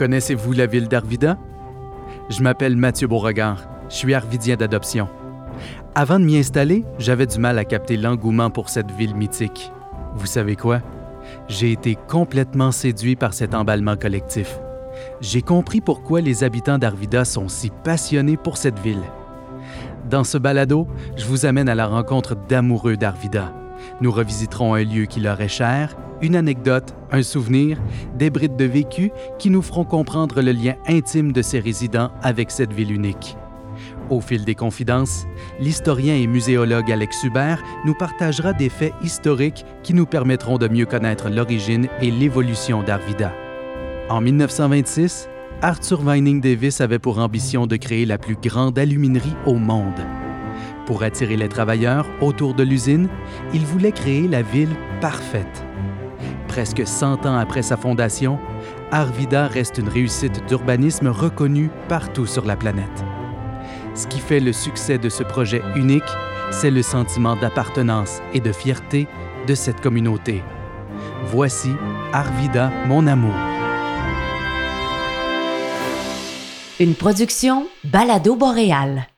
Connaissez-vous la ville d'Arvida? Je m'appelle Mathieu Beauregard. Je suis arvidien d'adoption. Avant de m'y installer, j'avais du mal à capter l'engouement pour cette ville mythique. Vous savez quoi? J'ai été complètement séduit par cet emballement collectif. J'ai compris pourquoi les habitants d'Arvida sont si passionnés pour cette ville. Dans ce balado, je vous amène à la rencontre d'amoureux d'Arvida. Nous revisiterons un lieu qui leur est cher, une anecdote, un souvenir, des brides de vécu qui nous feront comprendre le lien intime de ses résidents avec cette ville unique. Au fil des confidences, l'historien et muséologue Alex Hubert nous partagera des faits historiques qui nous permettront de mieux connaître l'origine et l'évolution d'Arvida. En 1926, Arthur Vining Davis avait pour ambition de créer la plus grande aluminerie au monde. Pour attirer les travailleurs autour de l'usine, il voulait créer la ville parfaite. Presque 100 ans après sa fondation, Arvida reste une réussite d'urbanisme reconnue partout sur la planète. Ce qui fait le succès de ce projet unique, c'est le sentiment d'appartenance et de fierté de cette communauté. Voici Arvida, mon amour. Une production Balado Boréal.